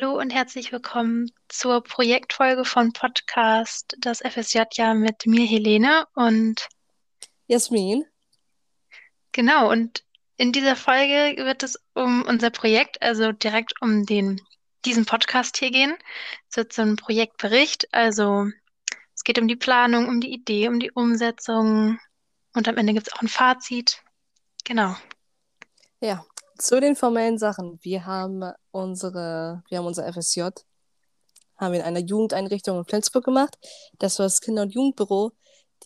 Hallo und herzlich willkommen zur Projektfolge von Podcast Das FSJ-Jahr mit mir, Helene. Und Jasmin. genau, und in dieser Folge wird es um unser Projekt, also direkt um den, diesen Podcast hier gehen. Es wird so ein Projektbericht, also es geht um die Planung, um die Idee, um die Umsetzung und am Ende gibt es auch ein Fazit. Genau. Ja, zu den formellen Sachen. Wir haben unsere, wir haben unser FSJ, haben wir in einer Jugendeinrichtung in Flensburg gemacht. Das war das Kinder- und Jugendbüro.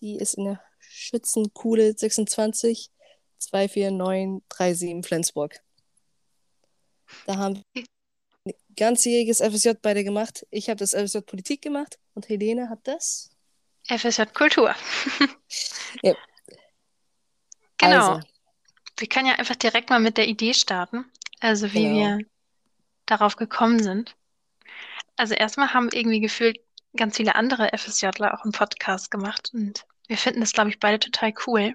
Die ist in der Schützenkuhle 26 24937 Flensburg. Da haben wir ein ganzjähriges FSJ beide gemacht. Ich habe das FSJ Politik gemacht und Helene hat das FSJ Kultur. Ja. Genau. Also, Wir können ja einfach direkt mal mit der Idee starten, also wie Genau. wir darauf gekommen sind. Also erstmal haben irgendwie gefühlt ganz viele andere FSJler auch einen Podcast gemacht und wir finden das, glaube ich, beide total cool.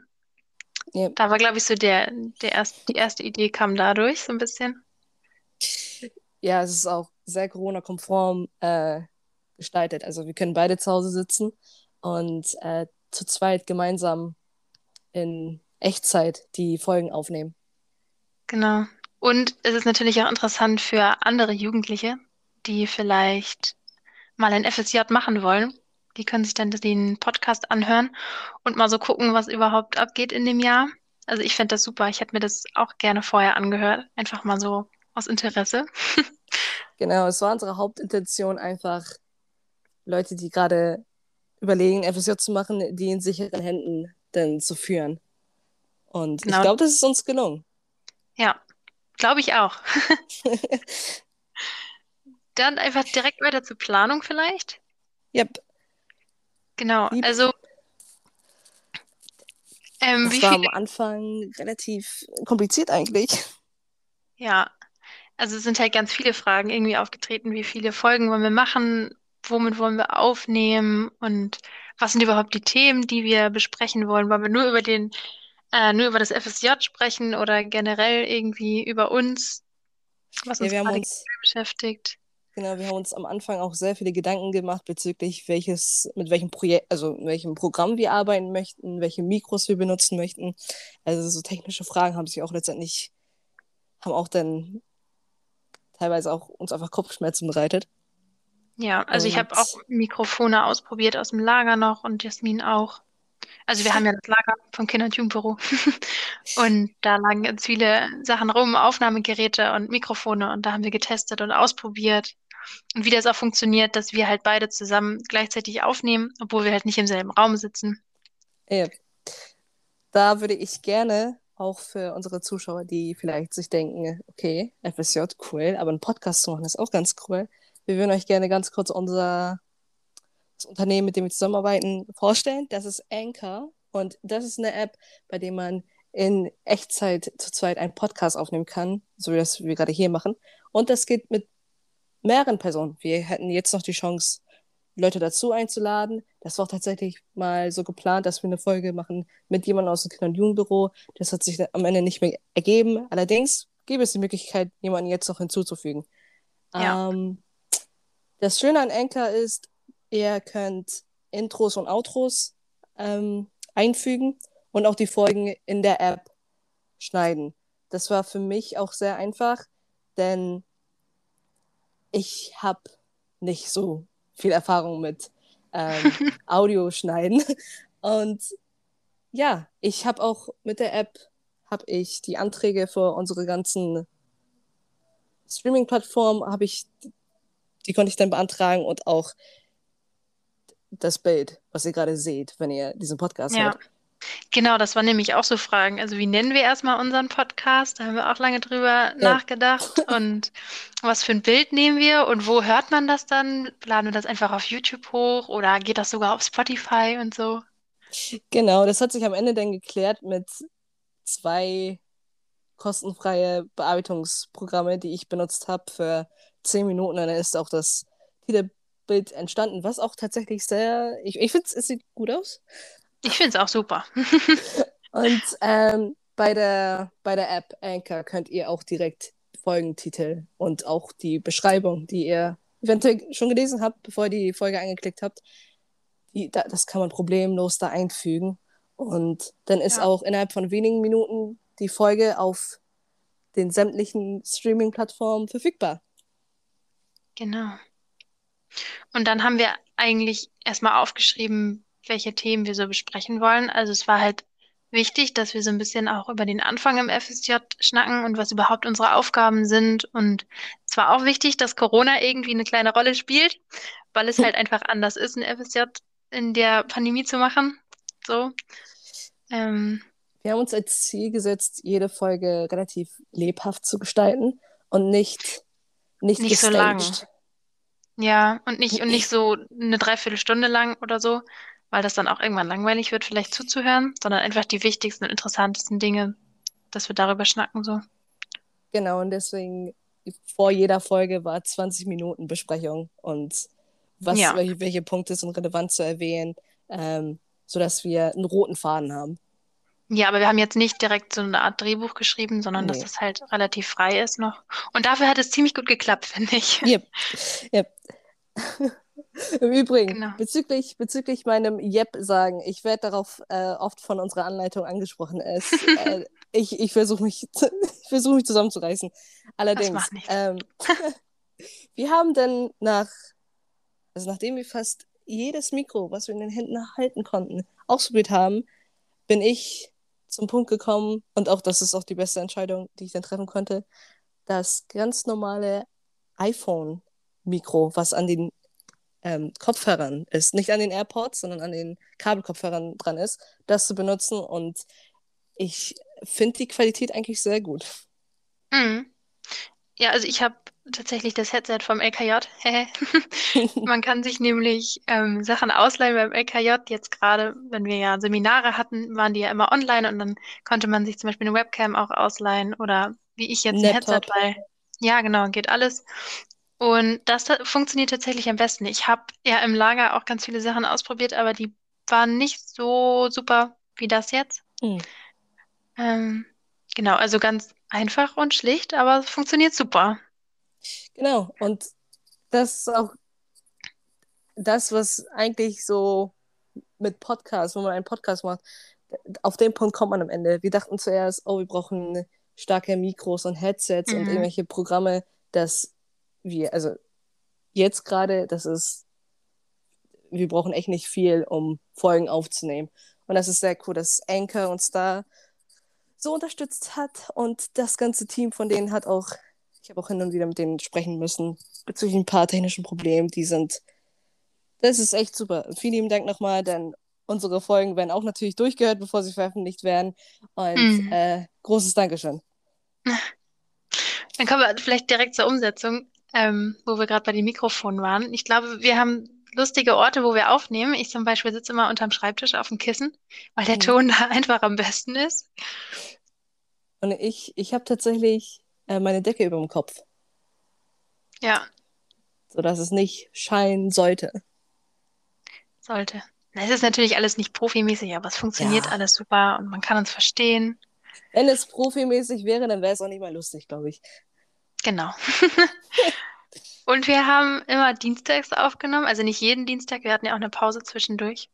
ja, Da war, glaube ich, so der, der erst, die erste Idee kam dadurch so ein bisschen. ja, es ist auch sehr Corona-konform äh, gestaltet. Also wir können beide zu Hause sitzen und äh, zu zweit gemeinsam in Echtzeit die Folgen aufnehmen. Genau. Und es ist natürlich auch interessant für andere Jugendliche, die vielleicht mal ein FSJ machen wollen. Die können sich dann den Podcast anhören und mal so gucken, was überhaupt abgeht in dem Jahr. Also ich fände das super. Ich hätte mir das auch gerne vorher angehört. Einfach mal so aus Interesse. Genau, es war unsere Hauptintention, einfach Leute, die gerade überlegen, FSJ zu machen, die in sicheren Händen dann zu führen. Und Genau. ich glaube, das ist uns gelungen. Ja, glaube ich auch. Dann einfach direkt weiter zur Planung vielleicht. Yep. Genau. Lieb. Also ähm, Das war am Anfang relativ kompliziert eigentlich. Ja, also es sind halt ganz viele Fragen irgendwie aufgetreten. Wie viele Folgen wollen wir machen? Womit wollen wir aufnehmen? Und was sind überhaupt die Themen, die wir besprechen wollen? Wollen wir nur über den, äh, nur über das FSJ sprechen oder generell irgendwie über uns, was Ja, uns wir haben gerade uns, beschäftigt? genau, wir haben uns am Anfang auch sehr viele Gedanken gemacht bezüglich welches, mit welchem Projekt, also mit welchem Programm wir arbeiten möchten, welche Mikros wir benutzen möchten. Also so technische Fragen haben sich auch letztendlich, haben auch dann teilweise auch uns einfach Kopfschmerzen bereitet. Ja, also ich habe auch Und Mikrofone ausprobiert aus dem Lager noch und Jasmin auch. Also wir haben ja das Lager vom Kinder- und Jugendbüro. Und da lagen ganz viele Sachen rum, Aufnahmegeräte und Mikrofone und da haben wir getestet und ausprobiert. Und wie das auch funktioniert, dass wir halt beide zusammen gleichzeitig aufnehmen, obwohl wir halt nicht im selben Raum sitzen. ja, da würde ich gerne auch für unsere Zuschauer, die vielleicht sich denken, okay, FSJ, cool, aber einen Podcast zu machen ist auch ganz cool. Wir würden euch gerne ganz kurz unser das Unternehmen, mit dem wir zusammenarbeiten, vorstellen. Das ist Anchor und das ist eine App, bei der man in Echtzeit zu zweit einen Podcast aufnehmen kann, so wie das wir gerade hier machen. Und das geht mit mehreren Personen. Wir hätten jetzt noch die Chance, Leute dazu einzuladen. Das war auch tatsächlich mal so geplant, dass wir eine Folge machen mit jemandem aus dem Kinder- und Jugendbüro. Das hat sich am Ende nicht mehr ergeben. Allerdings gäbe es die Möglichkeit, jemanden jetzt noch hinzuzufügen. Ja. Ähm, das Schöne an Anchor ist, ihr könnt Intros und Outros ähm, einfügen und auch die Folgen in der App schneiden. Das war für mich auch sehr einfach, denn ich habe nicht so viel Erfahrung mit ähm, Audioschneiden. Und ja, ich habe auch mit der App habe ich die Anträge für unsere ganzen Streaming-Plattformen habe ich die konnte ich dann beantragen und auch das Bild, was ihr gerade seht, wenn ihr diesen Podcast Ja, hört. genau, das waren nämlich auch so Fragen. Also wie nennen wir erstmal unseren Podcast? Da haben wir auch lange drüber Ja, nachgedacht. Und was für ein Bild nehmen wir und wo hört man das dann? Laden wir das einfach auf YouTube hoch oder geht das sogar auf Spotify und so? genau, das hat sich am Ende dann geklärt mit zwei kostenfreie Bearbeitungsprogramme, die ich benutzt habe für zehn Minuten. Und dann ist auch das Titelbild entstanden, was auch tatsächlich sehr, ich, ich finde, es sieht gut aus. Ich finde es auch super. Und ähm, bei der, bei der App Anchor könnt ihr auch direkt Folgentitel und auch die Beschreibung, die ihr eventuell schon gelesen habt, bevor ihr die Folge angeklickt habt. Die, da, das kann man problemlos da einfügen. Und dann ist Ja. auch innerhalb von wenigen Minuten die Folge auf den sämtlichen Streaming-Plattformen verfügbar. Genau. Und dann haben wir eigentlich erstmal aufgeschrieben, welche Themen wir so besprechen wollen. Also es war halt wichtig, dass wir so ein bisschen auch über den Anfang im FSJ schnacken und was überhaupt unsere Aufgaben sind. Und es war auch wichtig, dass Corona irgendwie eine kleine Rolle spielt, weil es halt einfach anders ist, ein FSJ in der Pandemie zu machen. So. Ähm, Wir haben uns als Ziel gesetzt, jede Folge relativ lebhaft zu gestalten und nicht, nicht, Nicht so lang. Ja, und nicht, und nicht so eine Dreiviertelstunde lang oder so, weil das dann auch irgendwann langweilig wird, vielleicht zuzuhören, sondern einfach die wichtigsten und interessantesten Dinge, dass wir darüber schnacken, so. Genau, und deswegen vor jeder Folge war 20 Minuten Besprechung und was, Ja. welche, welche Punkte sind relevant zu erwähnen, ähm, sodass wir einen roten Faden haben. Ja, aber wir haben jetzt nicht direkt so eine Art Drehbuch geschrieben, sondern dass Nee. das halt relativ frei ist noch. Und dafür hat es ziemlich gut geklappt, finde ich. Yep. Yep. Im Übrigen, Genau. bezüglich, bezüglich meinem Yep sagen, ich werde darauf äh, oft von unserer Anleitung angesprochen. Es, äh, ich ich versuche mich, ich versuch mich zusammenzureißen. Allerdings, ähm, wir haben dann nach, also nachdem wir fast jedes Mikro, was wir in den Händen halten konnten, ausprobiert haben, bin ich zum Punkt gekommen, und auch das ist auch die beste Entscheidung, die ich dann treffen konnte, das ganz normale iPhone-Mikro, was an den ähm, Kopfhörern ist, nicht an den AirPods, sondern an den Kabelkopfhörern dran ist, das zu benutzen. Und ich finde die Qualität eigentlich sehr gut. Mhm. Ja, also ich habe tatsächlich das Headset vom LKJ. Man kann sich nämlich ähm, Sachen ausleihen beim LKJ. Jetzt gerade, wenn wir ja Seminare hatten, waren die ja immer online und dann konnte man sich zum Beispiel eine Webcam auch ausleihen oder wie ich jetzt ein Headset, weil ja, genau, geht alles. Und das funktioniert tatsächlich am besten. Ich habe ja im Lager auch ganz viele Sachen ausprobiert, aber die waren nicht so super wie das jetzt. Hm. Ähm, genau, also ganz einfach und schlicht, aber es funktioniert super. Genau. Und das ist auch das, was eigentlich so mit Podcasts, wenn man einen Podcast macht, auf den Punkt kommt man am Ende. Wir dachten zuerst, oh, wir brauchen starke Mikros und Headsets und Mhm. irgendwelche Programme, dass wir, also jetzt gerade, das ist, wir brauchen echt nicht viel, um Folgen aufzunehmen. Und das ist sehr cool, dass Anchor uns da so unterstützt hat und das ganze Team von denen hat auch, ich habe auch hin und wieder mit denen sprechen müssen bezüglich ein paar technischen Problemen, die sind, das ist echt super. Vielen lieben Dank nochmal, denn unsere Folgen werden auch natürlich durchgehört, bevor sie veröffentlicht werden und Mhm. äh, großes Dankeschön. Dann kommen wir vielleicht direkt zur Umsetzung, ähm, wo wir gerade bei den Mikrofonen waren. Ich glaube, wir haben lustige Orte, wo wir aufnehmen. Ich zum Beispiel sitze immer unterm Schreibtisch auf dem Kissen, weil der Mhm. Ton da einfach am besten ist. Und ich, ich habe tatsächlich äh, meine Decke über dem Kopf, Ja, sodass es nicht scheinen sollte. sollte. Es ist natürlich alles nicht profimäßig, aber es funktioniert Ja. alles super und man kann uns verstehen. Wenn es profimäßig wäre, dann wäre es auch nicht mal lustig, glaube ich. Genau. Und wir haben immer dienstags aufgenommen, also nicht jeden Dienstag, wir hatten ja auch eine Pause zwischendurch.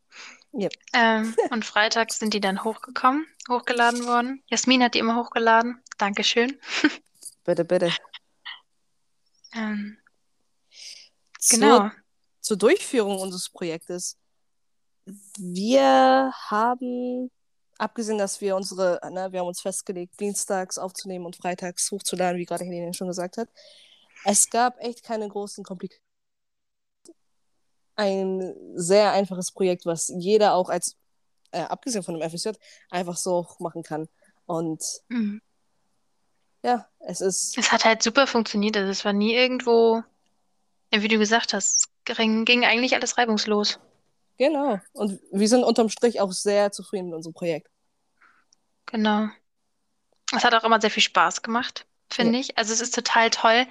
Yep. Ähm, und freitags sind die dann hochgekommen, hochgeladen worden. Jasmin hat die immer hochgeladen. Dankeschön. Bitte, bitte. Ähm, Zur- genau. zur Durchführung unseres Projektes. Wir haben, abgesehen, dass wir unsere, ne, wir haben uns festgelegt, dienstags aufzunehmen und freitags hochzuladen, wie gerade Helene schon gesagt hat. Es gab echt keine großen Komplikationen. Ein sehr einfaches Projekt, was jeder auch als, äh, abgesehen von dem FSJ, einfach so machen kann. Und Mhm. ja, es ist, Es hat halt super funktioniert. Also es war nie irgendwo, wie du gesagt hast, ging eigentlich alles reibungslos. Genau. Und wir sind unterm Strich auch sehr zufrieden mit unserem Projekt. Genau. Es hat auch immer sehr viel Spaß gemacht, finde ich. Also es ist total toll,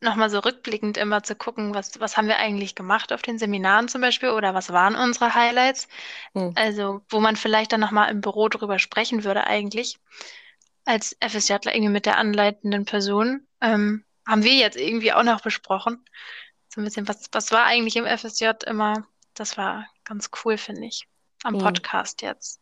nochmal so rückblickend immer zu gucken, was, was haben wir eigentlich gemacht auf den Seminaren zum Beispiel oder was waren unsere Highlights. Hm. Also wo man vielleicht dann nochmal im Büro drüber sprechen würde eigentlich. als FSJler irgendwie mit der anleitenden Person. Ähm, haben wir jetzt irgendwie auch noch besprochen. So ein bisschen, was, was war eigentlich im FSJ immer? Das war ganz cool, finde ich. Am Mhm. Podcast jetzt.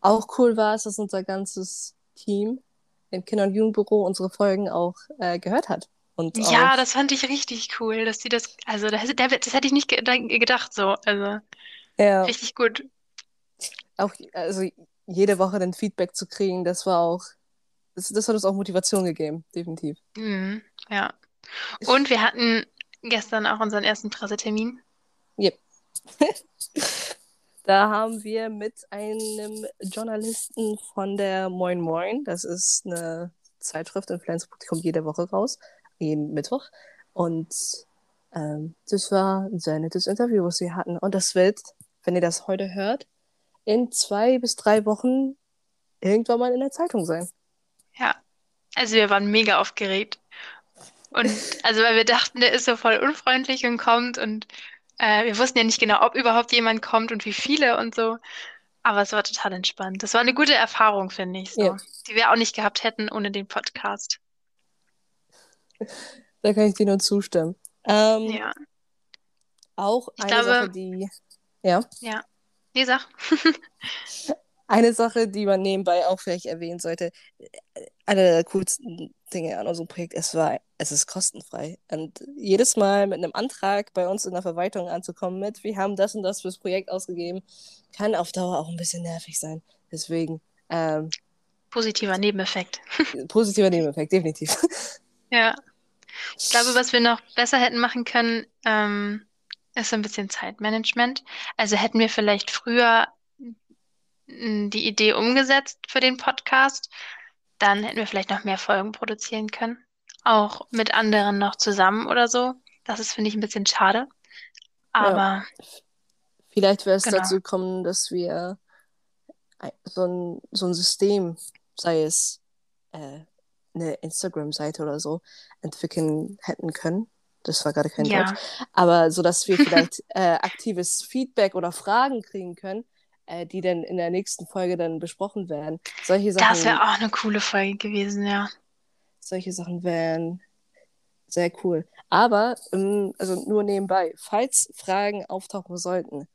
Auch cool war es, dass unser ganzes Team im Kinder- und Jugendbüro unsere Folgen auch äh, gehört hat. Und Ja, auch, das fand ich richtig cool, dass die das, also das, das hätte ich nicht ge gedacht so. Also ja, richtig gut. auch also jede Woche dann Feedback zu kriegen, das war auch, das, das hat uns auch Motivation gegeben, definitiv. Mhm, ja. Und wir hatten gestern auch unseren ersten Pressetermin. Yep. Da haben wir mit einem Journalisten von der Moin Moin, das ist eine Zeitschrift in Flensburg, die kommt jede Woche raus, jeden Mittwoch. Und ähm, das war ein sehr nettes Interview, was wir hatten. Und das wird, wenn ihr das heute hört, in zwei bis drei Wochen irgendwann mal in der Zeitung sein. Ja. Also wir waren mega aufgeregt. Und also weil wir dachten, der ist so voll unfreundlich und kommt und äh, wir wussten ja nicht genau, ob überhaupt jemand kommt und wie viele und so. Aber es war total entspannt. Das war eine gute Erfahrung, finde ich so, Ja. die wir auch nicht gehabt hätten ohne den Podcast. Da kann ich dir nur zustimmen. Ähm, Ja, Auch Ich eine glaube- Sache, die, ja, ja. Nee, sag. eine Sache, die man nebenbei auch vielleicht erwähnen sollte. Eine der coolsten Dinge an unserem Projekt, es war, es ist kostenfrei. Und jedes Mal mit einem Antrag bei uns in der Verwaltung anzukommen mit, wir haben das und das fürs Projekt ausgegeben, kann auf Dauer auch ein bisschen nervig sein. Deswegen, ähm, Positiver Nebeneffekt. positiver Nebeneffekt, definitiv. Ja. Ich glaube, was wir noch besser hätten machen können, ähm, ist so ein bisschen Zeitmanagement. Also hätten wir vielleicht früher die Idee umgesetzt für den Podcast, dann hätten wir vielleicht noch mehr Folgen produzieren können. Auch mit anderen noch zusammen oder so. Das ist, finde ich, ein bisschen schade. Aber Vielleicht wäre es Genau. dazu gekommen, dass wir so ein, so ein System, sei es äh, eine Instagram-Seite oder so, entwickeln hätten können. Das war gerade kein ja, Deutsch. Aber so, dass wir vielleicht äh, aktives Feedback oder Fragen kriegen können, äh, die dann in der nächsten Folge dann besprochen werden. Solche das Sachen, wäre auch eine coole Folge gewesen, ja. solche Sachen wären sehr cool. Aber, ähm, also nur nebenbei, falls Fragen auftauchen sollten,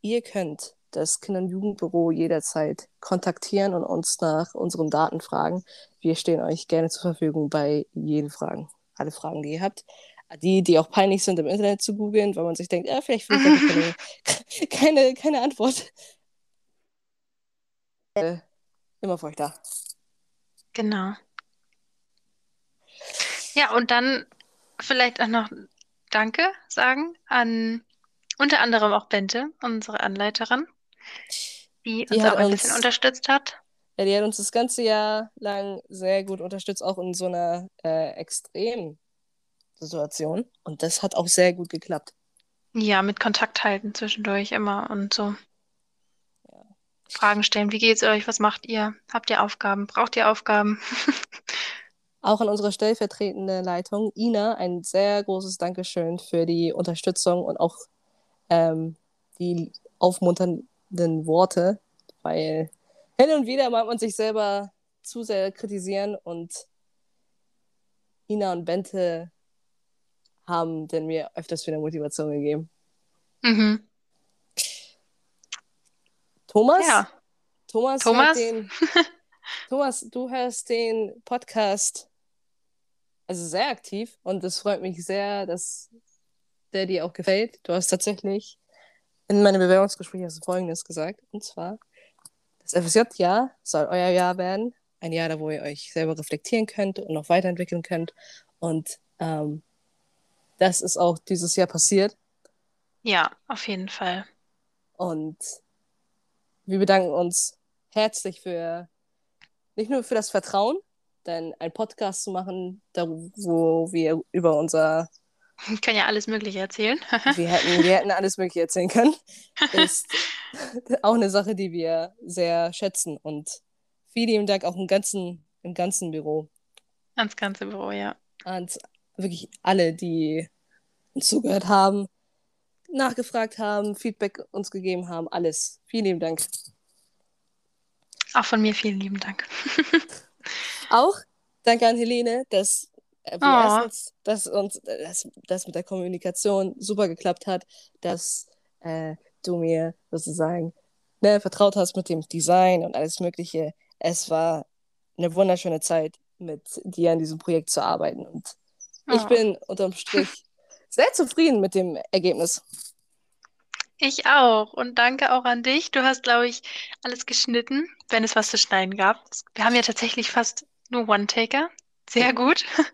ihr könnt das Kinder- und Jugendbüro jederzeit kontaktieren und uns nach unseren Daten fragen. Wir stehen euch gerne zur Verfügung bei jeden Fragen. Alle Fragen, die ihr habt. Die, die auch peinlich sind, im Internet zu googeln, weil man sich denkt, ja, vielleicht finde ich keine, keine, keine Antwort. Äh, immer für euch da. Genau. Ja, und dann vielleicht auch noch Danke sagen an unter anderem auch Bente, unsere Anleiterin, die Die uns auch ein uns- bisschen unterstützt hat. Ja, die hat uns das ganze Jahr lang sehr gut unterstützt, auch in so einer äh, extremen Situation. Und das hat auch sehr gut geklappt. Ja, mit Kontakt halten zwischendurch immer und so. Fragen stellen, wie geht's euch? Was macht ihr? Habt ihr Aufgaben? Braucht ihr Aufgaben? Auch an unsere stellvertretende Leitung, Ina, ein sehr großes Dankeschön für die Unterstützung und auch ähm, die aufmunternden Worte, weil hin und wieder mag man sich selber zu sehr kritisieren und Ina und Bente haben denn mir öfters wieder Motivation gegeben. Mhm. Thomas? Ja, Thomas, Thomas? den, Thomas, du hörst den Podcast also sehr aktiv und es freut mich sehr, dass der dir auch gefällt. Du hast tatsächlich in meinem Bewerbungsgespräch hast du Folgendes gesagt, und zwar, das FSJ-Jahr soll euer Jahr werden, ein Jahr, da wo ihr euch selber reflektieren könnt und noch weiterentwickeln könnt und ähm, das ist auch dieses Jahr passiert ja, auf jeden Fall. Und wir bedanken uns herzlich für nicht nur für das Vertrauen, denn ein Podcast zu machen, da, wo wir über unser, Ich kann ja alles Mögliche erzählen. wir hätten, wir hätten alles Mögliche erzählen können, ist auch eine Sache, die wir sehr schätzen. Und vielen Dank auch im ganzen, im ganzen Büro Ans ganze Büro, ja. an wirklich alle, die uns zugehört haben, nachgefragt haben, Feedback uns gegeben haben, alles. Vielen lieben Dank. Auch von mir vielen lieben Dank. Auch danke an Helene, dass äh, wir Oh, erstens, dass uns das, das mit der Kommunikation super geklappt hat, dass äh, du mir sozusagen ne, vertraut hast mit dem Design und alles Mögliche. Es war eine wunderschöne Zeit, mit dir an diesem Projekt zu arbeiten. Und ich bin unterm Strich sehr zufrieden mit dem Ergebnis. Ich auch. Und danke auch an dich. Du hast, glaube ich, alles geschnitten, wenn es was zu schneiden gab. Wir haben ja tatsächlich fast nur One-Taker. Sehr gut.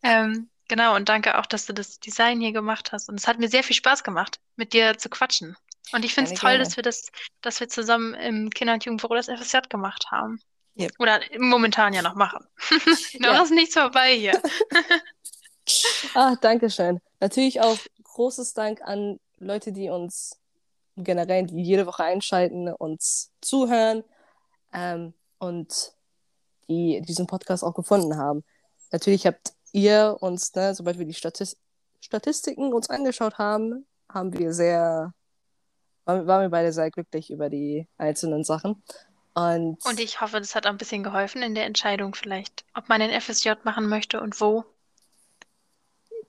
Ähm, genau. Und danke auch, dass du das Design hier gemacht hast. Und es hat mir sehr viel Spaß gemacht, mit dir zu quatschen. Und ich finde es toll, gerne. dass wir das, dass wir zusammen im Kinder- und Jugendbüro das FSJ gemacht haben. Yep. Oder momentan ja noch machen. Noch Ja. ist nichts vorbei hier. Ah, danke schön. Natürlich auch großes Dank an Leute, die uns generell, die jede Woche einschalten, uns zuhören ähm, und die diesen Podcast auch gefunden haben. Natürlich habt ihr uns, ne, sobald wir die Statis Statistiken uns angeschaut haben, haben wir sehr, waren, waren wir beide sehr glücklich über die einzelnen Sachen. Und, Und ich hoffe, das hat auch ein bisschen geholfen in der Entscheidung vielleicht, ob man den FSJ machen möchte und wo.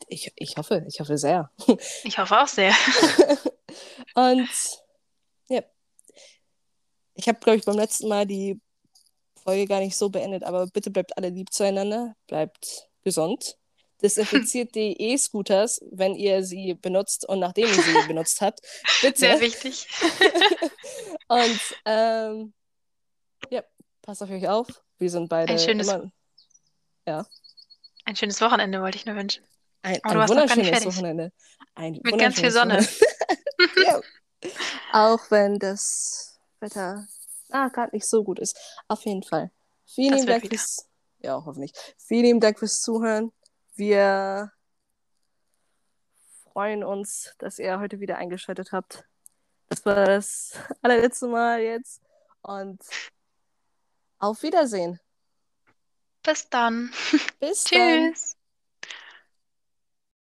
ich, ich hoffe, ich hoffe sehr. Ich hoffe auch sehr. Und ja, ich habe, glaube ich, beim letzten Mal die Folge gar nicht so beendet, aber bitte bleibt alle lieb zueinander, bleibt gesund. Desinfiziert die E-Scooters, wenn ihr sie benutzt und nachdem ihr sie benutzt habt. Bitte. Sehr wichtig. Und ähm, passt auf euch auf. Wir sind beide Ein schönes- immer Ein schönes Wochenende wollte ich nur wünschen. ein, ein wunderschönes. Wochenende. Ein Mit ganz viel Sonne. Ja. Auch wenn das Wetter ah, gerade nicht so gut ist. Auf jeden Fall. Vielen Das lieben Dank wieder. fürs, ja, hoffentlich. Vielen lieben Dank fürs Zuhören. Wir freuen uns, dass ihr heute wieder eingeschaltet habt. Das war das allerletzte Mal jetzt. Und auf Wiedersehen. Bis dann. Bis dann. Tschüss.